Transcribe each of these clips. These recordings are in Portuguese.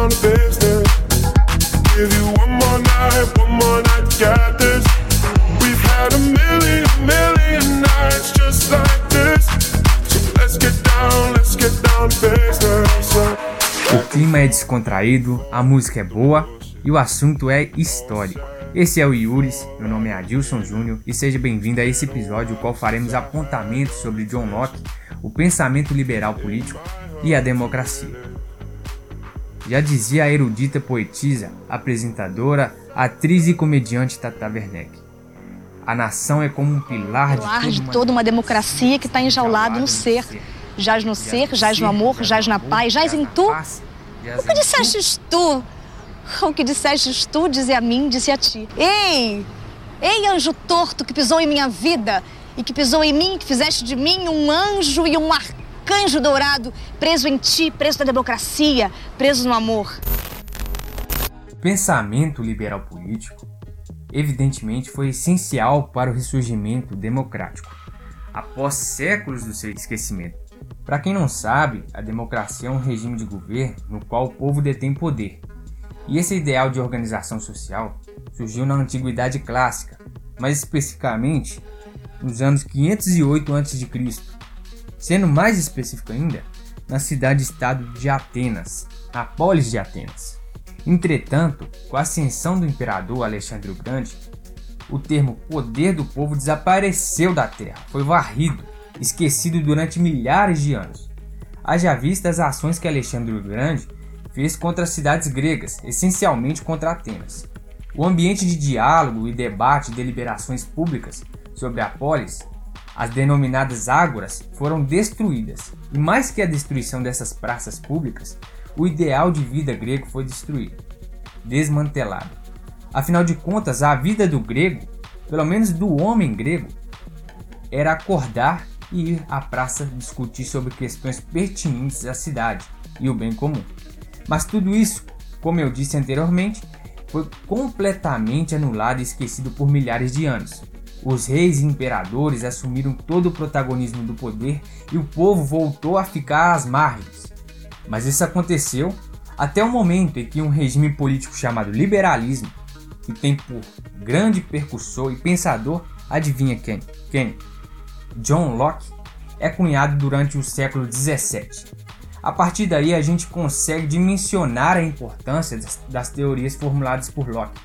down to business. Give you one more night, one more night, got this. We've had a million, million nights just like this. So let's get down, let's get down to business. O clima é descontraído, a música é boa e o assunto é histórico. Esse é o Yuris, meu nome é Adilson Júnior e seja bem-vindo a esse episódio, no qual faremos apontamentos sobre John Locke, o pensamento liberal político e a democracia. Já dizia a erudita poetisa, apresentadora, atriz e comediante Tata Werneck. A nação é como um pilar de, ar toda de uma toda uma democracia que está enjaulado no ser. Jaz no ser, jaz no amor, jaz na paz, jaz em tu. O que dissestes tu? O que dissestes tu, dize a mim, disse a ti. Ei! Ei, anjo torto que pisou em minha vida e que pisou em mim, que fizeste de mim um anjo e um arcanjo dourado, preso em ti, preso na democracia, preso no amor. pensamento liberal político, evidentemente foi essencial para o ressurgimento democrático, após séculos do seu esquecimento. Para quem não sabe, a democracia é um regime de governo no qual o povo detém poder. E esse ideal de organização social surgiu na antiguidade clássica, mais especificamente nos anos 508 a.C., sendo mais específico ainda, na cidade-estado de Atenas, na polis de Atenas. Entretanto, com a ascensão do imperador Alexandre o Grande, o termo poder do povo desapareceu da terra, foi varrido, esquecido durante milhares de anos. Haja vista as ações que Alexandre o Grande fez contra as cidades gregas, essencialmente contra Atenas. O ambiente de diálogo e debate e deliberações públicas sobre a polis, as denominadas ágoras, foram destruídas. E mais que a destruição dessas praças públicas, o ideal de vida grego foi destruído, desmantelado. Afinal de contas, a vida do grego, pelo menos do homem grego, era acordar e ir à praça discutir sobre questões pertinentes à cidade e o bem comum. Mas tudo isso, como eu disse anteriormente, foi completamente anulado e esquecido por milhares de anos. Os reis e imperadores assumiram todo o protagonismo do poder e o povo voltou a ficar às margens. Mas isso aconteceu até o momento em que um regime político chamado liberalismo, que tem por grande percussor e pensador, adivinha quem? Quem? John Locke, é cunhado durante o século 17. A partir daí a gente consegue dimensionar a importância das, das teorias formuladas por Locke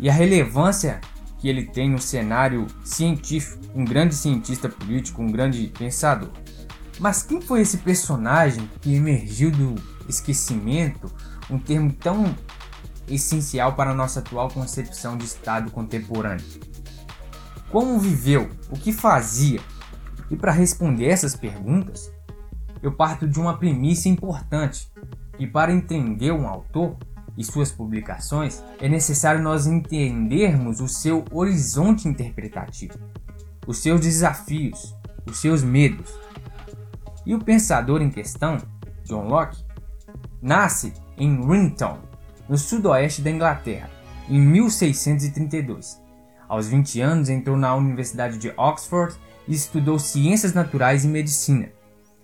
e a relevância que ele tem no cenário científico, um grande cientista político, um grande pensador. Mas quem foi esse personagem que emergiu do esquecimento, um termo tão essencial para a nossa atual concepção de Estado contemporâneo? Como viveu? O que fazia? E para responder essas perguntas, eu parto de uma premissa importante, que para entender um autor e suas publicações é necessário nós entendermos o seu horizonte interpretativo, os seus desafios, os seus medos. E o pensador em questão, John Locke, nasce em Rington, no sudoeste da Inglaterra, em 1632. Aos 20 anos entrou na Universidade de Oxford e estudou ciências naturais e medicina.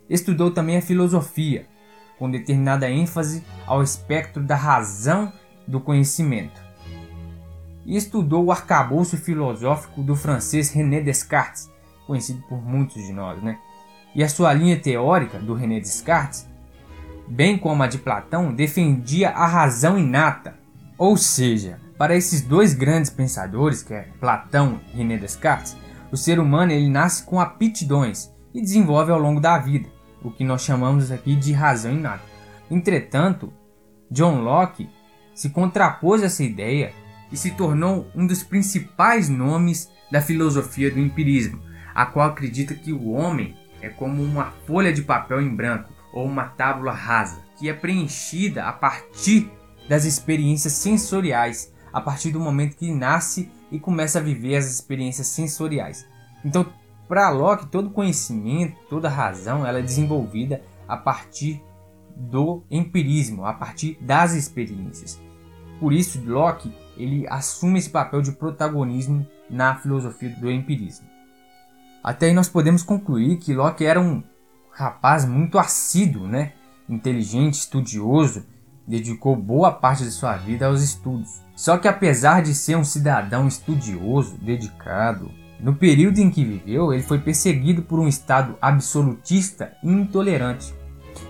Estudou também a filosofia, com determinada ênfase ao espectro da razão do conhecimento. Estudou o arcabouço filosófico do francês René Descartes, conhecido por muitos de nós, né? E a sua linha teórica do René Descartes, bem como a de Platão, defendia a razão inata. Ou seja, para esses dois grandes pensadores, que é Platão e René Descartes, o ser humano ele nasce com aptidões e desenvolve ao longo da vida o que nós chamamos aqui de razão inata. Entretanto, John Locke se contrapôs a essa ideia e se tornou um dos principais nomes da filosofia do empirismo, a qual acredita que o homem é como uma folha de papel em branco ou uma tábula rasa, que é preenchida a partir das experiências sensoriais, a partir do momento que nasce e começa a viver as experiências sensoriais. Então, para Locke, todo conhecimento, toda razão, ela é desenvolvida a partir do empirismo, a partir das experiências. Por isso, Locke ele assume esse papel de protagonismo na filosofia do empirismo. Até aí nós podemos concluir que Locke era um rapaz muito assíduo, né? inteligente, estudioso dedicou boa parte de sua vida aos estudos. Só que apesar de ser um cidadão estudioso, dedicado, no período em que viveu, ele foi perseguido por um Estado absolutista e intolerante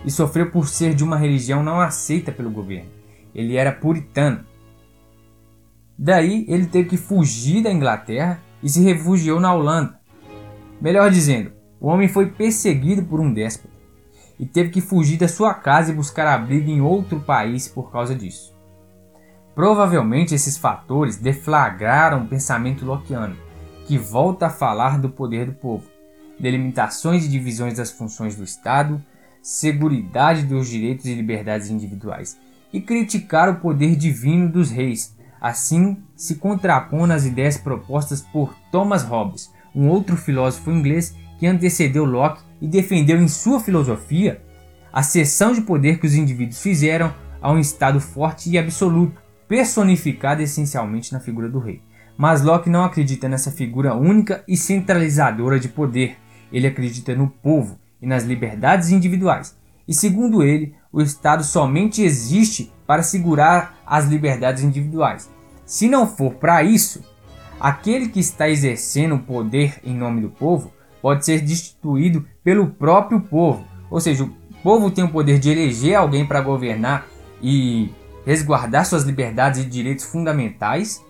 e sofreu por ser de uma religião não aceita pelo governo. Ele era puritano. Daí ele teve que fugir da Inglaterra e se refugiou na Holanda. Melhor dizendo, o homem foi perseguido por um déspota e teve que fugir da sua casa e buscar abrigo em outro país por causa disso. Provavelmente esses fatores deflagraram o pensamento lockeano, que volta a falar do poder do povo, delimitações e divisões das funções do Estado, seguridade dos direitos e liberdades individuais, e criticar o poder divino dos reis, assim se contrapondo às ideias propostas por Thomas Hobbes, um outro filósofo inglês que antecedeu Locke e defendeu em sua filosofia a cessão de poder que os indivíduos fizeram a um Estado forte e absoluto, personificado essencialmente na figura do rei. Mas Locke não acredita nessa figura única e centralizadora de poder. Ele acredita no povo e nas liberdades individuais. E segundo ele, o Estado somente existe para segurar as liberdades individuais. Se não for para isso, aquele que está exercendo o poder em nome do povo pode ser destituído pelo próprio povo. Ou seja, o povo tem o poder de eleger alguém para governar e resguardar suas liberdades e direitos fundamentais.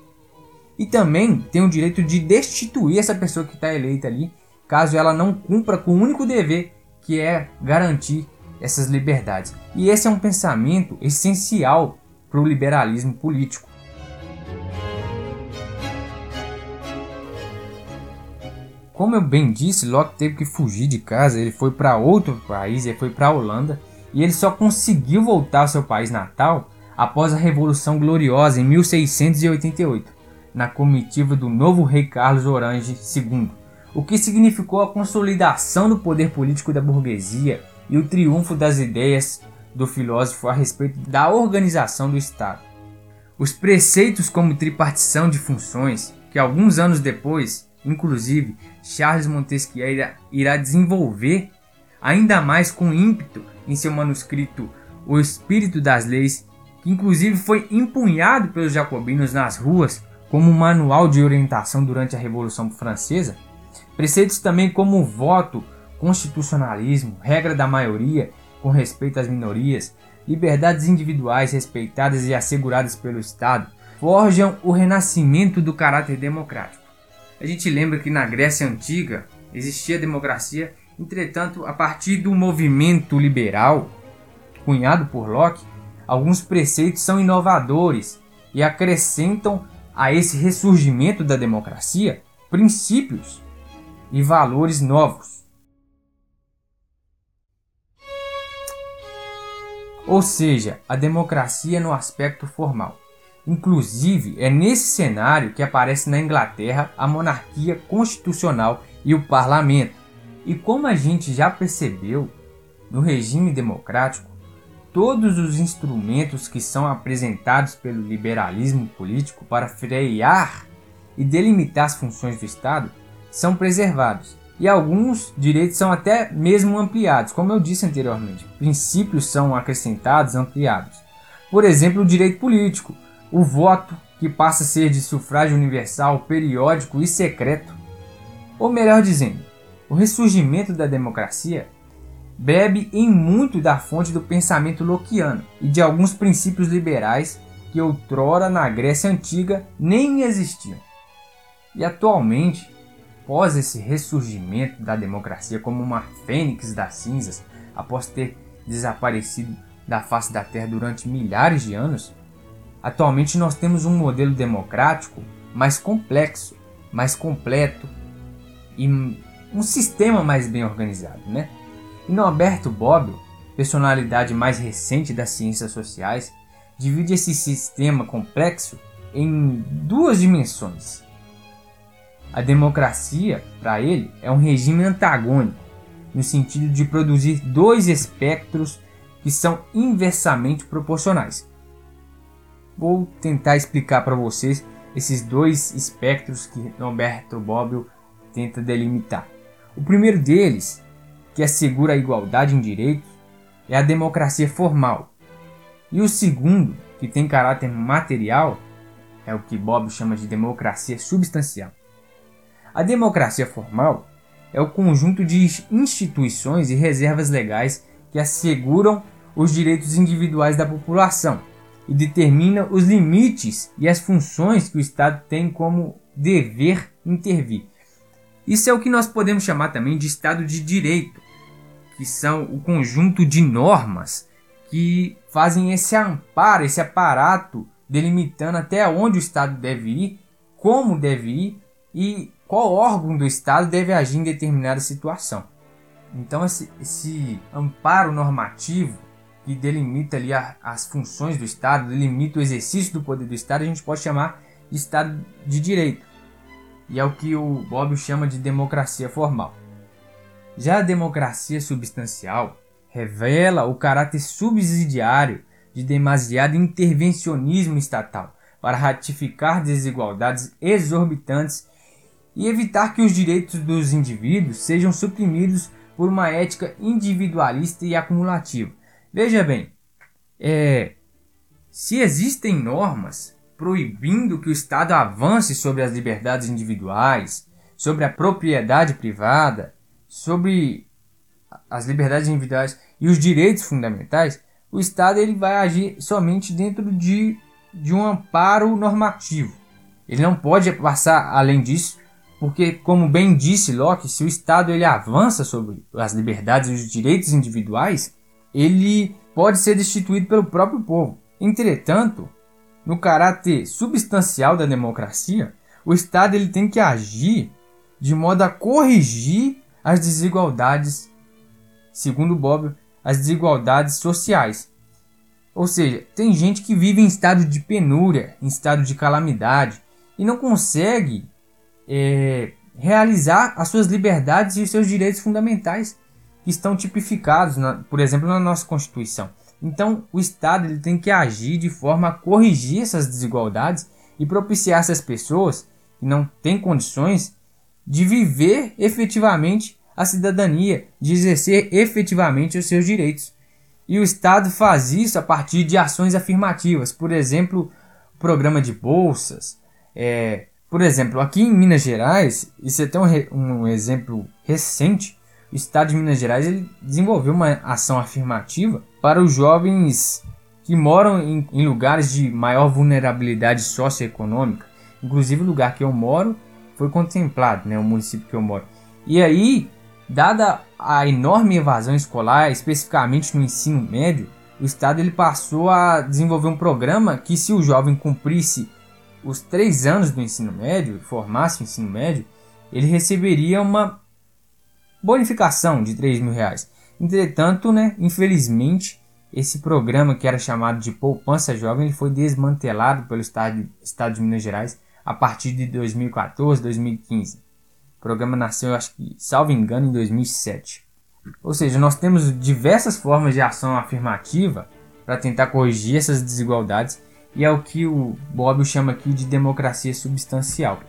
E também tem o direito de destituir essa pessoa que está eleita ali, caso ela não cumpra com o único dever que é garantir essas liberdades. E esse é um pensamento essencial para o liberalismo político. Como eu bem disse, Locke teve que fugir de casa, ele foi para outro país, ele foi para a Holanda, e ele só conseguiu voltar ao seu país natal após a Revolução Gloriosa em 1688, na comitiva do novo rei Carlos Orange II, o que significou a consolidação do poder político da burguesia e o triunfo das ideias do filósofo a respeito da organização do Estado. Os preceitos como tripartição de funções, que alguns anos depois, inclusive, Charles Montesquieu irá desenvolver ainda mais com ímpeto em seu manuscrito O Espírito das Leis, que inclusive foi empunhado pelos jacobinos nas ruas como manual de orientação durante a Revolução Francesa. Preceitos também como voto, constitucionalismo, regra da maioria com respeito às minorias, liberdades individuais respeitadas e asseguradas pelo Estado, forjam o renascimento do caráter democrático. A gente lembra que na Grécia Antiga existia democracia, entretanto, a partir do movimento liberal, cunhado por Locke, alguns preceitos são inovadores e acrescentam a esse ressurgimento da democracia princípios e valores novos. Ou seja, a democracia no aspecto formal. Inclusive, é nesse cenário que aparece na Inglaterra a monarquia constitucional e o parlamento. E como a gente já percebeu, no regime democrático, todos os instrumentos que são apresentados pelo liberalismo político para frear e delimitar as funções do Estado são preservados. E alguns direitos são até mesmo ampliados, como eu disse anteriormente. Princípios são acrescentados, ampliados. Por exemplo, o direito político, o voto, que passa a ser de sufrágio universal, periódico e secreto. Ou melhor dizendo, o ressurgimento da democracia bebe em muito da fonte do pensamento lockeano e de alguns princípios liberais que outrora na Grécia Antiga nem existiam. E atualmente, após esse ressurgimento da democracia como uma fênix das cinzas, após ter desaparecido da face da Terra durante milhares de anos, Atualmente nós temos um modelo democrático mais complexo, mais completo e um sistema mais bem organizado, né? E Norberto Bobbio, personalidade mais recente das ciências sociais, divide esse sistema complexo em duas dimensões. A democracia, para ele, é um regime antagônico, no sentido de produzir dois espectros que são inversamente proporcionais. Vou tentar explicar para vocês esses dois espectros que Norberto Bobbio tenta delimitar. O primeiro deles, que assegura a igualdade em direitos, é a democracia formal, E o segundo, que tem caráter material, é o que Bob chama de democracia substancial. A democracia formal é o conjunto de instituições e reservas legais que asseguram os direitos individuais da população e determina os limites e as funções que o Estado tem como dever intervir. Isso é o que nós podemos chamar também de Estado de Direito, que são o conjunto de normas que fazem esse amparo, esse aparato delimitando até onde o Estado deve ir, como deve ir e qual órgão do Estado deve agir em determinada situação. Então esse, esse amparo normativo que delimita ali a, as funções do Estado, delimita o exercício do poder do Estado, a gente pode chamar de Estado de Direito. E é o que o Bob chama de democracia formal. Já a democracia substancial revela o caráter subsidiário de demasiado intervencionismo estatal para ratificar desigualdades exorbitantes e evitar que os direitos dos indivíduos sejam suprimidos por uma ética individualista e acumulativa. Veja bem, é, se existem normas proibindo que o Estado avance sobre as liberdades individuais, sobre a propriedade privada, sobre as liberdades individuais e os direitos fundamentais, o Estado ele vai agir somente dentro de, de um amparo normativo. Ele não pode passar além disso porque, como bem disse Locke, se o Estado ele avança sobre as liberdades e os direitos individuais, ele pode ser destituído pelo próprio povo. Entretanto, no caráter substancial da democracia, o Estado ele tem que agir de modo a corrigir as desigualdades, segundo Bob, as desigualdades sociais. Ou seja, tem gente que vive em estado de penúria, em estado de calamidade e não consegue é, realizar as suas liberdades e os seus direitos fundamentais que estão tipificados, na, por exemplo, na nossa Constituição. Então, o Estado ele tem que agir de forma a corrigir essas desigualdades e propiciar essas pessoas que não têm condições de viver efetivamente a cidadania, de exercer efetivamente os seus direitos. E o Estado faz isso a partir de ações afirmativas, por exemplo, programa de bolsas, é, por exemplo, aqui em Minas Gerais, isso é até um, um exemplo recente, o Estado de Minas Gerais ele desenvolveu uma ação afirmativa para os jovens que moram em, em lugares de maior vulnerabilidade socioeconômica. Inclusive o lugar que eu moro foi contemplado, né, o município que eu moro. E aí, dada a enorme evasão escolar, especificamente no ensino médio, o Estado ele passou a desenvolver um programa que se o jovem cumprisse os três anos do ensino médio, formasse o ensino médio, ele receberia uma bonificação de 3 mil reais. Entretanto, né, infelizmente, esse programa que era chamado de poupança jovem ele foi desmantelado pelo estado, estado de Minas Gerais a partir de 2014, 2015. Programa nasceu, acho que, salvo engano, em 2007. Ou seja, nós temos diversas formas de ação afirmativa para tentar corrigir essas desigualdades e é o que o Bob chama aqui de democracia substancial.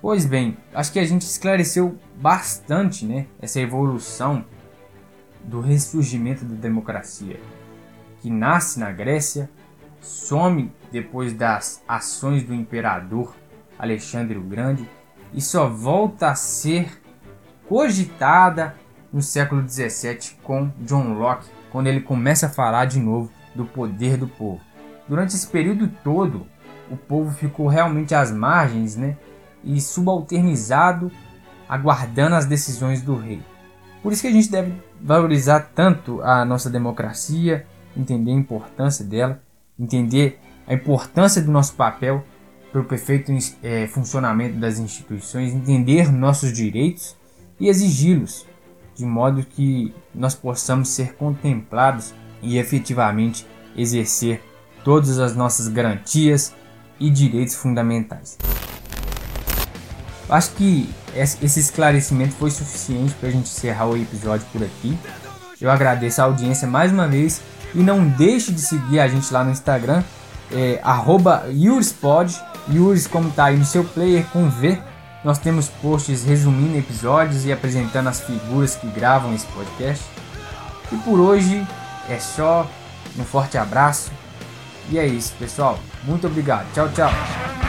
Pois bem, acho que a gente esclareceu bastante né, essa evolução do ressurgimento da democracia, que nasce na Grécia, some depois das ações do imperador Alexandre o Grande e só volta a ser cogitada no século XVII com John Locke, quando ele começa a falar de novo do poder do povo. Durante esse período todo, o povo ficou realmente às margens, né? E subalternizado, aguardando as decisões do rei. Por isso que a gente deve valorizar tanto a nossa democracia, entender a importância dela, entender a importância do nosso papel para o perfeito é, funcionamento das instituições, entender nossos direitos e exigi-los, de modo que nós possamos ser contemplados e efetivamente exercer todas as nossas garantias e direitos fundamentais. Acho que esse esclarecimento foi suficiente para a gente encerrar o episódio por aqui. Eu agradeço a audiência mais uma vez e não deixe de seguir a gente lá no Instagram, é, @yurispod, Yuris como tá aí no seu player com V. Nós temos posts resumindo episódios e apresentando as figuras que gravam esse podcast. E por hoje é só Um forte abraço. E é isso, pessoal. Muito obrigado. Tchau, tchau.